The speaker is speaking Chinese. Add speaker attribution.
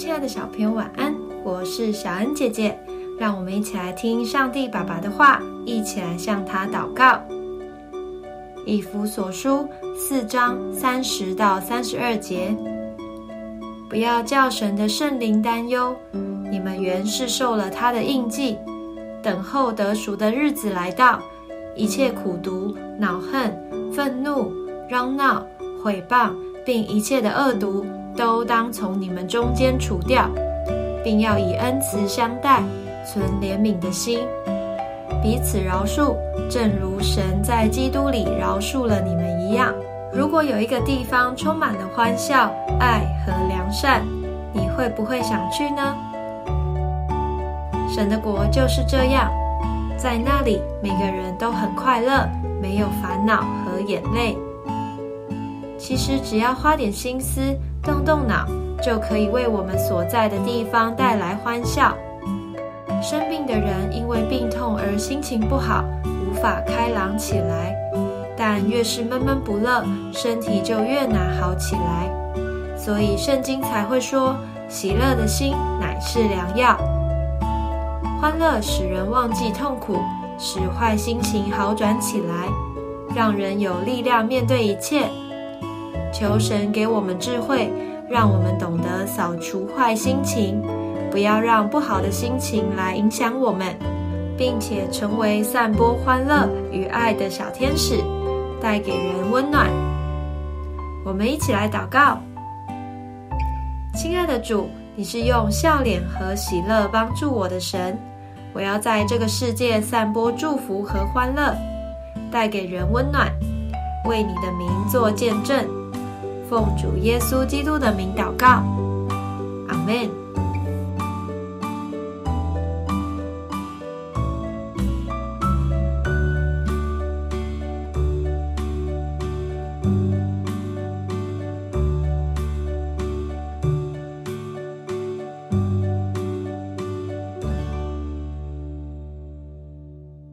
Speaker 1: 亲爱的小朋友，晚安！我是小恩姐姐，让我们一起来听上帝爸爸的话，一起来向他祷告。以弗所书四章三十到三十二节，不要叫神的圣灵担忧，你们原是受了他的印记，等候得赎的日子来到，一切苦毒、恼恨、愤怒、嚷闹、毁谤，并一切的恶毒。都当从你们中间除掉，并要以恩慈相待，存怜悯的心，彼此饶恕，正如神在基督里饶恕了你们一样。如果有一个地方充满了欢笑、爱和良善，你会不会想去呢？神的国就是这样，在那里每个人都很快乐，没有烦恼和眼泪。其实只要花点心思。动动脑，就可以为我们所在的地方带来欢笑。生病的人因为病痛而心情不好，无法开朗起来。但越是闷闷不乐，身体就越难好起来。所以圣经才会说：“喜乐的心乃是良药。”欢乐使人忘记痛苦，使坏心情好转起来，让人有力量面对一切。求神给我们智慧，让我们懂得扫除坏心情，不要让不好的心情来影响我们，并且成为散播欢乐与爱的小天使，带给人温暖。我们一起来祷告：亲爱的主，你是用笑脸和喜乐帮助我的神，我要在这个世界散播祝福和欢乐，带给人温暖，为你的名做见证。奉主耶稣基督的名祷告，阿门。